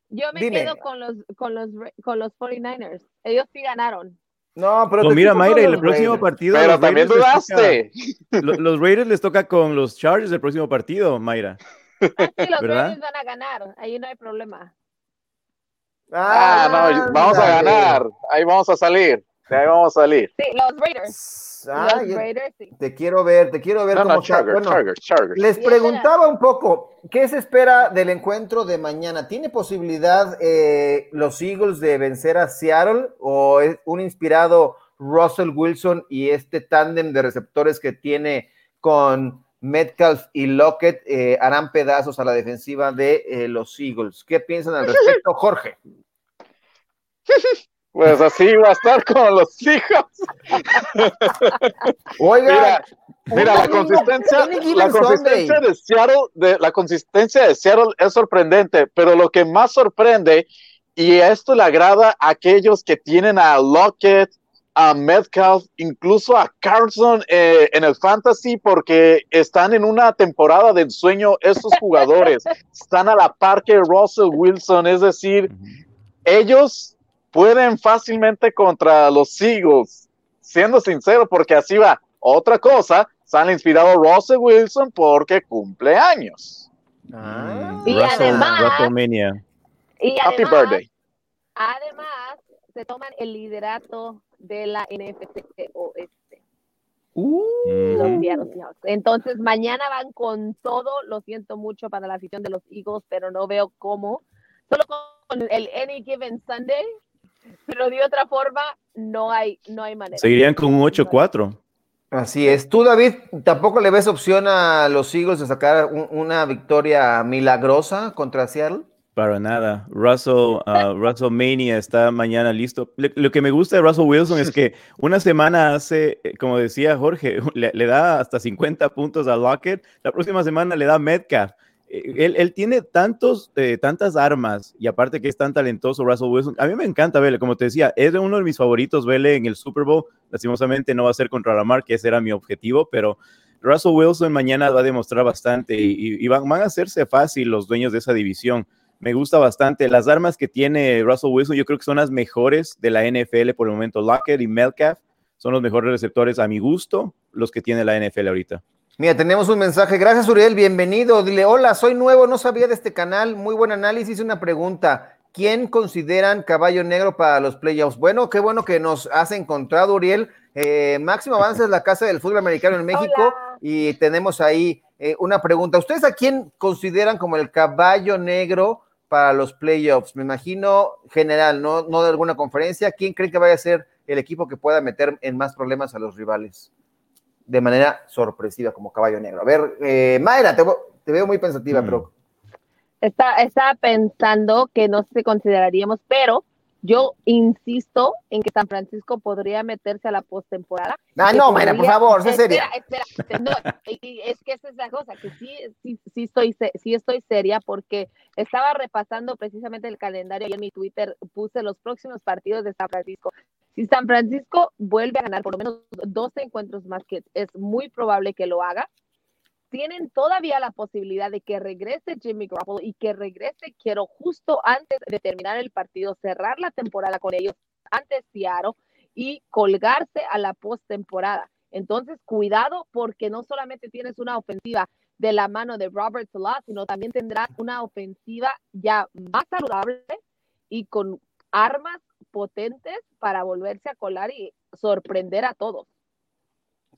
Yo me quedo con los, con, los, con los 49ers. Ellos sí ganaron. No, pero pues mira, Mayra, el próximo partido. Pero también dudaste. los, Raiders les toca con los Chargers el próximo partido, Mayra. Ah, sí, los Raiders van a ganar. Ahí no hay problema. Ah, no, vamos a ganar. Ahí vamos a salir. Ahí vamos a salir. Sí, los Raiders. Te quiero ver, te quiero ver cómo Les preguntaba un poco, ¿qué se espera del encuentro de mañana? ¿Tiene posibilidad eh, los Eagles de vencer a Seattle o es un inspirado Russell Wilson y este tándem de receptores que tiene con Metcalf y Lockett eh, harán pedazos a la defensiva de eh, los Eagles? ¿Qué piensan al respecto, Jorge? Pues así va a estar con los hijos. Oiga, mira, la consistencia, la consistencia de Seattle, de, la consistencia de Seattle es sorprendente, pero lo que más sorprende, y esto le agrada a aquellos que tienen a Lockett, a Metcalf, incluso a Carlson eh, en el fantasy, porque están en una temporada de ensueño estos jugadores. están a la par que Russell Wilson, es decir, ellos pueden fácilmente contra los Eagles, siendo sincero, porque así va. Otra cosa, sale inspirado Russell Wilson porque cumple años. Ah. y, además, y Happy birthday. Además, se toman el liderato de la NFC Oeste. Uh. Entonces, mañana van con todo. Lo siento mucho para la afición de los Eagles, pero no veo cómo. Solo con el Any Given Sunday pero de otra forma no hay, no hay manera. Seguirían con un 8-4. Así es. ¿Tú, David, tampoco le ves opción a los Eagles de sacar una victoria milagrosa contra Seattle? Para nada. Russell, uh, Russell Mania está mañana listo. Lo, que me gusta de Russell Wilson es que una semana hace, eh, como decía Jorge, le, le da hasta 50 puntos a Lockett. La próxima semana le da Metcalf. Él, tiene tantos, eh, tantas armas y aparte que es tan talentoso Russell Wilson. A mí me encanta verle, como te decía, es uno de mis favoritos verle en el Super Bowl. Lastimosamente no va a ser contra Lamar, que ese era mi objetivo, pero Russell Wilson mañana va a demostrar bastante y, van, a hacerse fácil los dueños de esa división. Me gusta bastante. Las armas que tiene Russell Wilson yo creo que son las mejores de la NFL por el momento. Lockett y Melcalf son los mejores receptores a mi gusto, los que tiene la NFL ahorita. Mira, tenemos un mensaje. Gracias, Uriel. Bienvenido. Dile, hola, soy nuevo, no sabía de este canal. Muy buen análisis. Una pregunta. ¿Quién consideran caballo negro para los playoffs? Bueno, qué bueno que nos has encontrado, Uriel. Eh, Máximo Avance es la casa del fútbol americano en México y tenemos ahí eh, una pregunta. ¿Ustedes a quién consideran como el caballo negro para los playoffs? Me imagino general, no, no de alguna conferencia. ¿Quién cree que vaya a ser el equipo que pueda meter en más problemas a los rivales? De manera sorpresiva como caballo negro. A ver, eh, Mayra, te, veo muy pensativa, mm. pero... Está, estaba pensando que no se consideraríamos, pero Yo insisto en que San Francisco podría meterse a la postemporada. Ah, no, Mayra, por favor, sé seria. Espera, espera, no, es que esa es la cosa, que sí, sí, sí, estoy, sí estoy seria porque estaba repasando precisamente el calendario y en mi Twitter puse los próximos partidos de San Francisco. Si San Francisco vuelve a ganar por lo menos dos encuentros más, que es muy probable que lo haga, tienen todavía la posibilidad de que regrese Jimmy Garoppolo y que regrese, quiero justo antes de terminar el partido, cerrar la temporada con ellos antes Seattle y colgarse a la postemporada. Entonces, cuidado porque no solamente tienes una ofensiva de la mano de Robert Salah, sino también tendrás una ofensiva ya más saludable y con armas potentes para volverse a colar y sorprender a todos.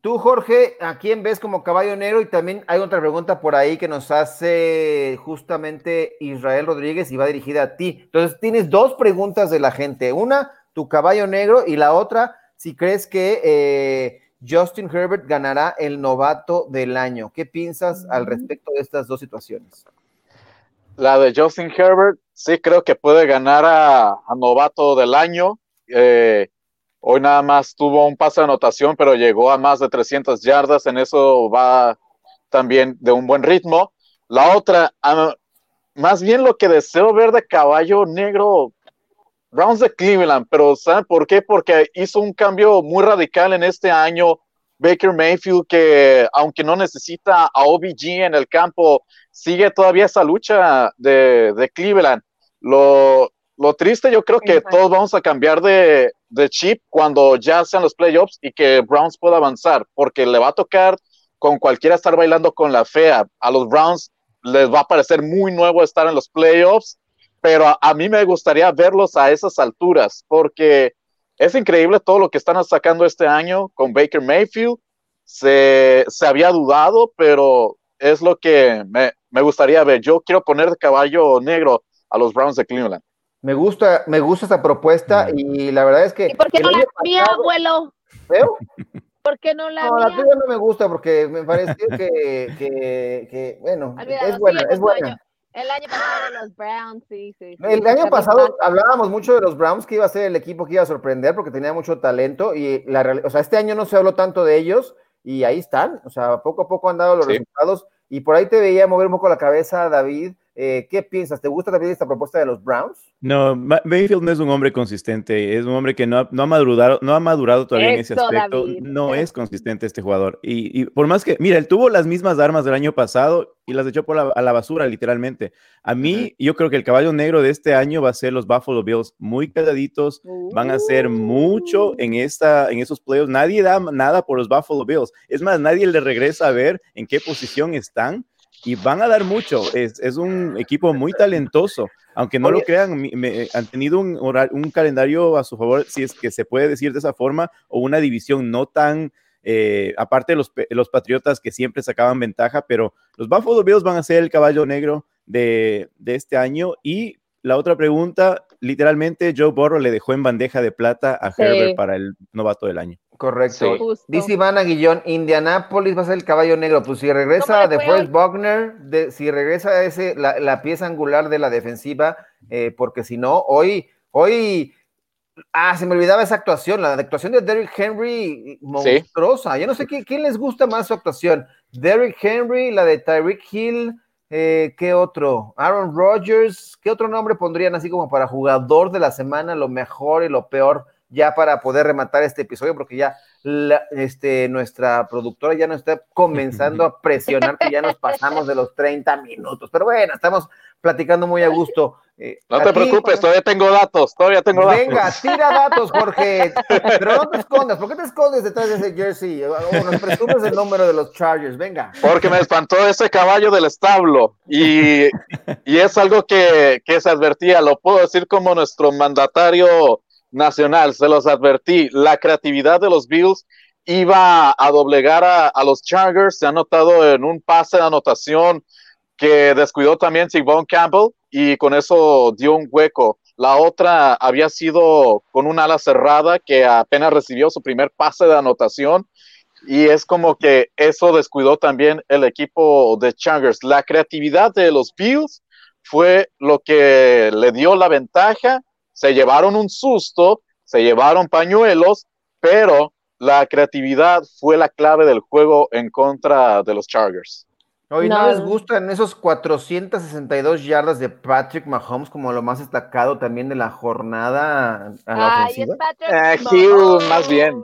Tú, Jorge, ¿a quién ves como caballo negro? Y también hay otra pregunta por ahí que nos hace justamente Israel Rodríguez y va dirigida a ti. Entonces, tienes dos preguntas de la gente. Una, tu caballo negro, y la otra, si crees que eh, Justin Herbert ganará el novato del año. ¿Qué piensas al respecto de estas dos situaciones? La de Justin Herbert, sí creo que puede ganar a, novato del año. Eh, Hoy nada más tuvo un pase de anotación, pero llegó a más de 300 yardas. En eso va también de un buen ritmo. La otra, más bien lo que deseo ver de caballo negro, Browns de Cleveland, pero ¿saben por qué? Porque hizo un cambio muy radical en este año. Baker Mayfield, que aunque no necesita a OBG en el campo, sigue todavía esa lucha de, de Cleveland. Lo, lo triste, yo creo que todos vamos a cambiar de, chip cuando ya sean los playoffs y que Browns pueda avanzar, porque le va a tocar con cualquiera estar bailando con la fea. A los Browns les va a parecer muy nuevo estar en los playoffs, pero a, mí me gustaría verlos a esas alturas, porque es increíble todo lo que están sacando este año con Baker Mayfield. Se, se había dudado, pero es lo que me, me gustaría ver. Yo quiero poner de caballo negro a los Browns de Cleveland. Me gusta, me gusta esa propuesta y la verdad es que. ¿Y por qué no la mía, abuelo? ¿Veo? ¿Por qué no la no, la tuya no me gusta porque me parece que, que, que bueno, es buena, es buena. El año pasado los Browns, sí, sí. el año pasado hablábamos mucho de los Browns, que iba a ser el equipo que iba a sorprender porque tenía mucho talento y la o sea, este año no se habló tanto de ellos y ahí están, o sea, poco a poco han dado los resultados y por ahí te veía mover un poco la cabeza, David, eh, ¿Qué piensas? ¿Te gusta también esta propuesta de los Browns? No, Mayfield no es un hombre consistente, es un hombre que no ha, no ha madurado, no ha madurado todavía en ese aspecto. No es consistente este jugador. Y, por más que, mira, él tuvo las mismas armas del año pasado y las echó por la, a la basura, literalmente. A mí, yo creo que el caballo negro de este año va a ser los Buffalo Bills, muy calladitos, van a hacer mucho en, esta, en esos playoffs. Nadie da nada por los Buffalo Bills. Es más, nadie le regresa a ver en qué posición están y van a dar mucho. Es, es un equipo muy talentoso, aunque no lo crean, me, han tenido un, un, calendario a su favor, si es que se puede decir de esa forma, o una división no tan, eh, aparte de los, los Patriotas que siempre sacaban ventaja, pero los Buffalo Bills van a ser el caballo negro de, de este año y la otra pregunta, literalmente Joe Burrow le dejó en bandeja de plata a Herbert para el novato del año. Correcto. Dice Ivana Guillón, Indianapolis va a ser el caballo negro. Pues si regresa de Forrest Wagner, si regresa ese, la, pieza angular de la defensiva, eh, porque si no, hoy, hoy, ah, se me olvidaba esa actuación, la actuación de Derrick Henry, monstruosa. Yo no sé quién les gusta más su actuación. Derrick Henry, la de Tyreek Hill, eh, ¿Qué otro? Aaron Rodgers. ¿Qué otro nombre pondrían así como para jugador de la semana, lo mejor y lo peor, ya para poder rematar este episodio? Porque ya este, nuestra productora ya nos está comenzando a presionar que ya nos pasamos de los 30 minutos. Pero bueno, estamos platicando muy a gusto. Eh, no te preocupes, todavía tengo datos, todavía tengo datos. Venga, tira datos, Jorge. Pero no te escondas, ¿por qué te escondes detrás de ese jersey? O nos presumes el número de los Chargers, venga. Porque me espantó ese caballo del establo y, y es algo que, que se advertía, lo puedo decir como nuestro mandatario nacional, se los advertí, la creatividad de los Bills iba a doblegar a, a los Chargers, se ha notado en un pase de anotación que descuidó también Sigmund Campbell y con eso dio un hueco. La otra había sido con un ala cerrada que apenas recibió su primer pase de anotación y es como que eso descuidó también el equipo de Chargers. La creatividad de los Bills fue lo que le dio la ventaja. Se llevaron un susto, se llevaron pañuelos, pero la creatividad fue la clave del juego en contra de los Chargers. Hoy no, les gustan esos 462 yardas de Patrick Mahomes como lo más destacado también de la jornada a la Ay, es Patrick Eh. Hill, más bien.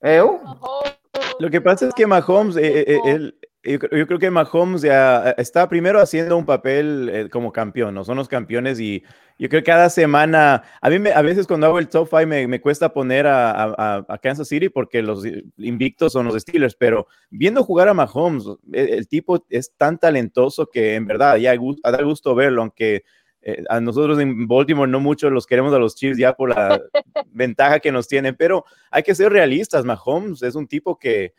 ¿Eu? Mahomes. Lo que pasa es que Mahomes, eh, eh, él- yo, creo- yo creo que Mahomes ya está primero haciendo un papel eh, como campeón, ¿no? Son los campeones y yo creo que cada semana, a mí me- a veces cuando hago el top 5 me, me cuesta poner a, a- a- Kansas City porque los invictos son los Steelers, pero viendo jugar a Mahomes, el, el tipo es tan talentoso que en verdad ya da gusto verlo, aunque eh, a nosotros en Baltimore no mucho los queremos a los Chiefs ya por la ventaja que nos tienen, pero hay que ser realistas. Mahomes es un tipo que,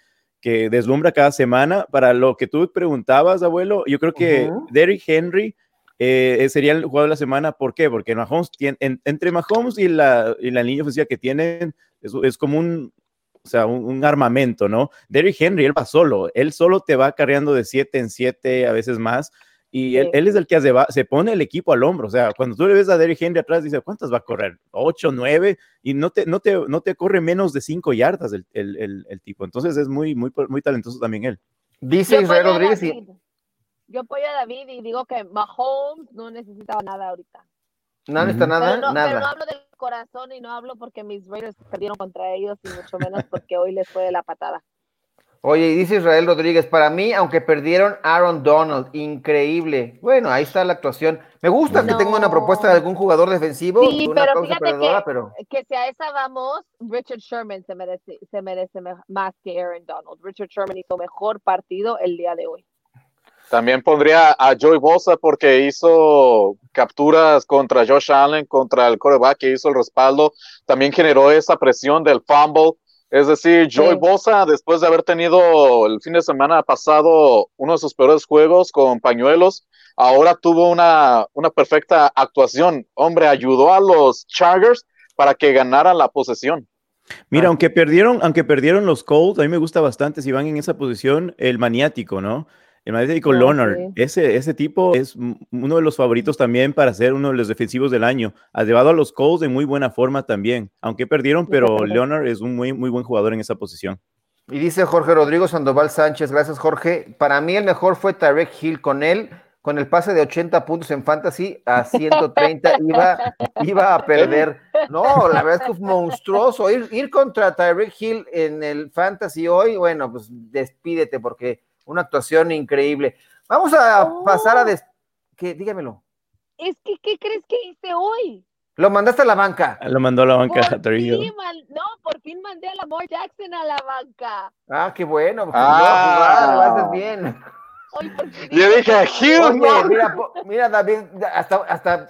que deslumbra cada semana. Para lo que tú preguntabas, abuelo, yo creo que Ujú. Derrick Henry eh, sería el jugador de la semana. ¿Por qué? Porque Mahomes tiene, en- entre Mahomes y la, y la línea ofensiva que tienen, es, es como un, o sea, un, un armamento, ¿no? Derrick Henry, él va solo, él solo te va carreando de 7 en 7, a veces más. Y él, Sí. él es el que hace- va- se pone el equipo al hombro. O sea, cuando tú le ves a Derrick Henry atrás, dice, ¿cuántas va a correr? ¿8, 9? Y no te, no te, no te corre menos de 5 yardas el, el, el- el tipo. Entonces es muy, muy, muy talentoso también él. Dice Israel Rodríguez y. Yo apoyo a David y digo que Mahomes no necesitaba nada ahorita. no necesita nada, pero, no, pero no hablo del corazón y no hablo porque mis Raiders perdieron contra ellos y mucho menos porque hoy les fue de la patada. Oye, y dice Israel Rodríguez, para mí, aunque perdieron Aaron Donald, increíble. Bueno, ahí está la actuación. Me gusta que tenga una propuesta de algún jugador defensivo, Sí, una pero fíjate que- pero Que si a esa vamos, Richard Sherman se merece, se merece me- más que Aaron Donald. Richard Sherman hizo mejor partido el día de hoy. También pondría a Joey Bosa porque hizo capturas contra Josh Allen, contra el quarterback que hizo el respaldo. También generó esa presión del fumble. Es decir, Joey Sí. Bosa, después de haber tenido el fin de semana pasado uno de sus peores juegos con pañuelos, ahora tuvo una, una perfecta actuación. Hombre, ayudó a los Chargers para que ganaran la posesión. Mira, Ah. aunque perdieron, aunque perdieron los Colts, a mí me gusta bastante si van en esa posición el maniático, ¿no? El Ah, Leonard. sí. Ese, ese tipo es uno de los favoritos también para ser uno de los defensivos del año. Ha llevado a los Colts en muy buena forma también. Aunque perdieron, pero. Leonard es un muy, muy buen jugador en esa posición. Y dice Jorge Rodrigo Sandoval Sánchez, gracias Jorge. Para mí el mejor fue Tarek Hill con él, con el pase de 80 puntos en Fantasy a 130 iba, iba a perder. No, la verdad es que fue monstruoso. Ir, ir contra Tyreek Hill en el Fantasy hoy, bueno, pues despídete porque una actuación increíble. Vamos a Oh. pasar a... Des que Dígamelo. Es que, ¿qué crees que hice hoy? Lo mandaste a la banca. Lo mandó a la banca Por a man- no, por fin mandé a Lamar Jackson a la banca. Ah, qué bueno. porque Ah. jugar, lo haces bien. Hoy por fin Yo dije, Oye, no. mira, po- mira, David, hasta, hasta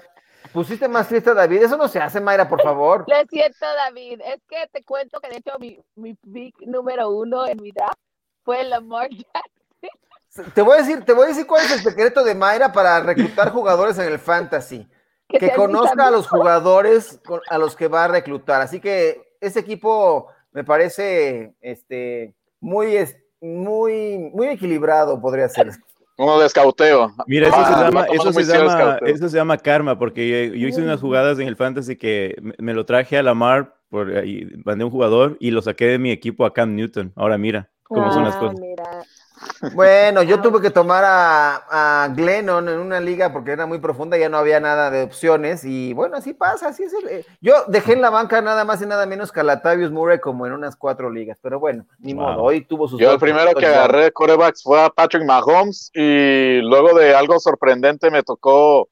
pusiste más triste a David. Eso no se hace, Mayra, por favor. Lo siento, David. Es que te cuento que de hecho mi, mi pick número uno en mi draft fue Lamar Jackson. Te voy a decir, te voy a decir cuál es el secreto de Mayra para reclutar jugadores en el fantasy. Que conozca a los jugadores a los que va a reclutar. Así que ese equipo me parece este, muy, es- muy, muy equilibrado, podría ser. Uno de escauteo. Mira, eso, Ah, se llama, eso, se llama, eso se llama karma, porque yo, yo hice unas jugadas en el fantasy que me, me lo traje a Lamar, por ahí mandé un jugador y lo saqué de mi equipo a Cam Newton. Ahora mira cómo son las Ah, cosas. mira. Bueno, yo tuve que tomar a, a Glennon en una liga porque era muy profunda, ya no había nada de opciones y bueno, así pasa, así es. el- eh, yo dejé en la banca nada más y nada menos que a Latavius Murray como en unas cuatro ligas, pero bueno, ni Wow. modo, hoy tuvo sus... Yo el primero que agarré de quarterbacks fue a Patrick Mahomes y luego de algo sorprendente me tocó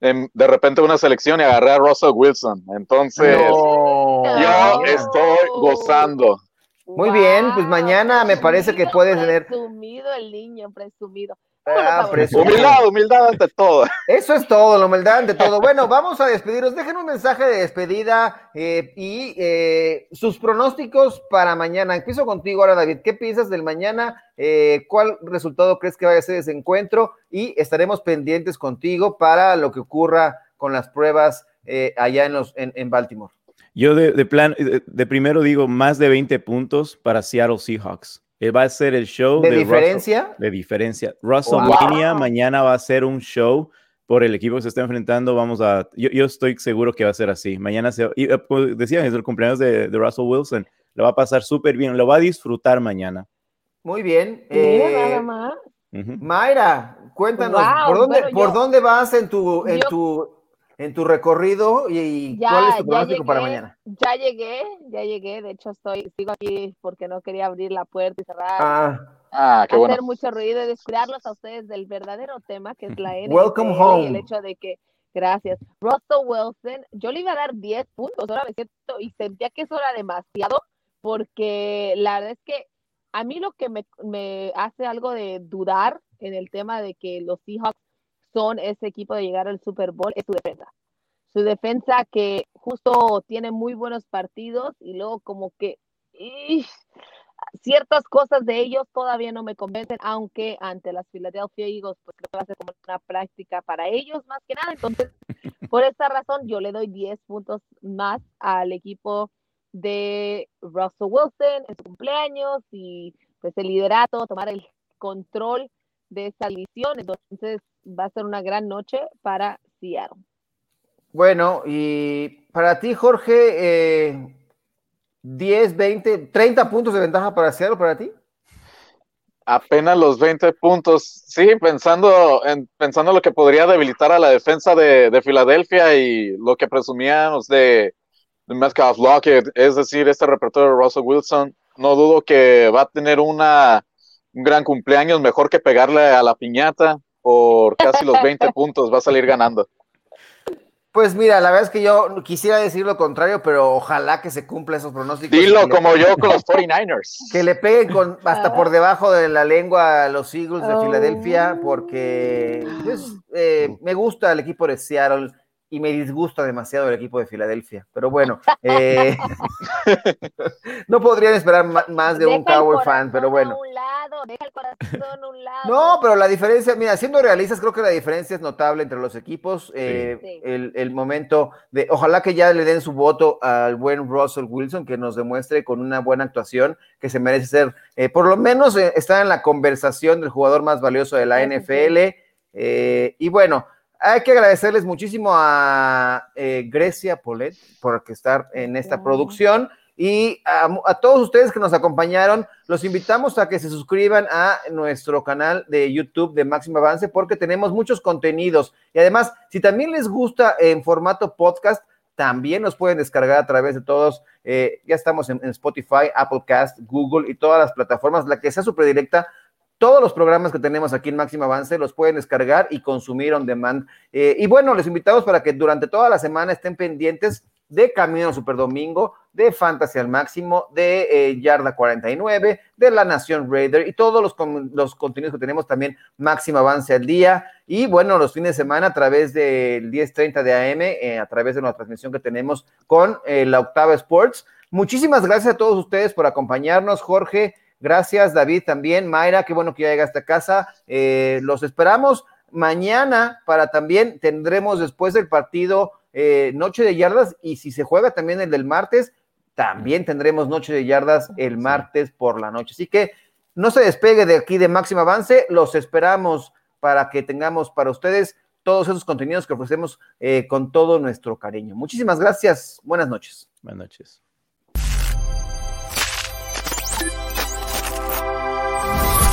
de repente una selección y agarré a Russell Wilson. Entonces, No. yo estoy gozando. Muy bien, pues mañana me parece que puedes tener- Presumido el niño, presumido. Ah, presumido. Humildad, humildad ante todo. Eso es todo, la humildad ante todo. Bueno, vamos a despedirnos. Dejen un mensaje de despedida eh, y eh, sus pronósticos para mañana. Empiezo contigo ahora, David. ¿Qué piensas del mañana? Eh, ¿Cuál resultado crees que vaya a ser ese encuentro? Y estaremos pendientes contigo para lo que ocurra con las pruebas eh, allá en, los, en, en Baltimore. Yo de, de plan, de, de primero digo más de 20 puntos para Seattle Seahawks. Eh, va a ser el show ¿De Russell- diferencia? de diferencia. Russell Wow. Mañana va a ser un show por el equipo que se está enfrentando, vamos a, yo, estoy seguro que va a ser así. Mañana se, y, pues, decían, es el cumpleaños de, Russell Wilson, lo va a pasar súper bien, lo va a disfrutar mañana. Muy bien. Eh, Mayra, cuéntanos, ¿por, dónde, ¿por dónde vas en tu, en tu en tu recorrido y, cuál es tu pronóstico para mañana. Ya llegué, ya llegué. De hecho, estoy, sigo aquí porque no quería abrir la puerta y cerrar. Ah, ah qué hacer mucho ruido y descuidarlos a ustedes del verdadero tema que es la NFL. Welcome home. Y el hecho de que, gracias. Russell Wilson, yo le iba a dar 10 puntos, ahora me siento y sentía que eso era demasiado porque la verdad es que a mí lo que me, me hace algo de dudar en el tema de que los Seahawks son ese equipo de llegar al Super Bowl es su defensa. Su defensa que justo tiene muy buenos partidos y luego como que ciertas cosas de ellos todavía no me convencen, aunque ante las Philadelphia Eagles pues creo que va a ser como una práctica para ellos más que nada. Entonces, por esta razón yo le doy 10 puntos más al equipo de Russell Wilson en su cumpleaños y pues el liderato, tomar el control de esa misión. Entonces, va a ser una gran noche para Seattle. Bueno, y para ti, Jorge, 10, 20, 30 puntos de ventaja para Seattle para ti. Apenas los 20 puntos. Sí, pensando en pensando lo que podría debilitar a la defensa de, Filadelfia y lo que presumíamos de, de Metcalf Lockett, es decir, este repertorio de Russell Wilson, no dudo que va a tener una, un gran cumpleaños, mejor que pegarle a la piñata por casi los 20 puntos, va a salir ganando. Pues mira, la verdad es que yo quisiera decir lo contrario, pero ojalá que se cumpla esos pronósticos. Dilo como yo con los 49ers. Que le peguen con, hasta por debajo de la lengua a los Eagles de Filadelfia, porque pues, eh, me gusta el equipo de Seattle y me disgusta demasiado el equipo de Filadelfia. Pero bueno, eh, no podrían esperar más de un Cowboy fan, pero bueno. un lado, deja el corazón un lado. No, pero la diferencia, mira, siendo realistas, creo que la diferencia es notable entre los equipos. Eh, el, momento de, ojalá que ya le den su voto al buen Russell Wilson, que nos demuestre con una buena actuación que se merece ser, eh, por lo menos estar en la conversación del jugador más valioso de la NFL. y bueno, hay que agradecerles muchísimo a eh, Grecia Polet por estar en esta producción y a, todos ustedes que nos acompañaron, los invitamos a que se suscriban a nuestro canal de YouTube de Máximo Avance porque tenemos muchos contenidos. Y además, si también les gusta en formato podcast, también nos pueden descargar a través de todos, eh, ya estamos en, en, Spotify, Applecast, Google y todas las plataformas, la que sea su predilecta, todos los programas que tenemos aquí en Máximo Avance los pueden descargar y consumir on demand. Eh, y bueno, les invitamos para que durante toda la semana estén pendientes de Camino Super Domingo, de Fantasy al Máximo, de eh, Yarda 49, de La Nación Raider y todos los, los contenidos que tenemos también Máximo Avance al día. Y bueno, los fines de semana a través del 10:30 de AM, eh, a través de la transmisión que tenemos con la Octava Sports. Muchísimas gracias a todos ustedes por acompañarnos, Jorge. Gracias, David, también. Mayra, qué bueno que ya llegaste a casa. Eh, los esperamos mañana para también tendremos después del partido eh, Noche de Yardas y si se juega también el del martes, también tendremos Noche de Yardas el martes por la noche. Así que no se despegue de aquí de Máximo Avance, los esperamos para que tengamos para ustedes todos esos contenidos que ofrecemos eh, con todo nuestro cariño. Muchísimas gracias, buenas noches. Buenas noches.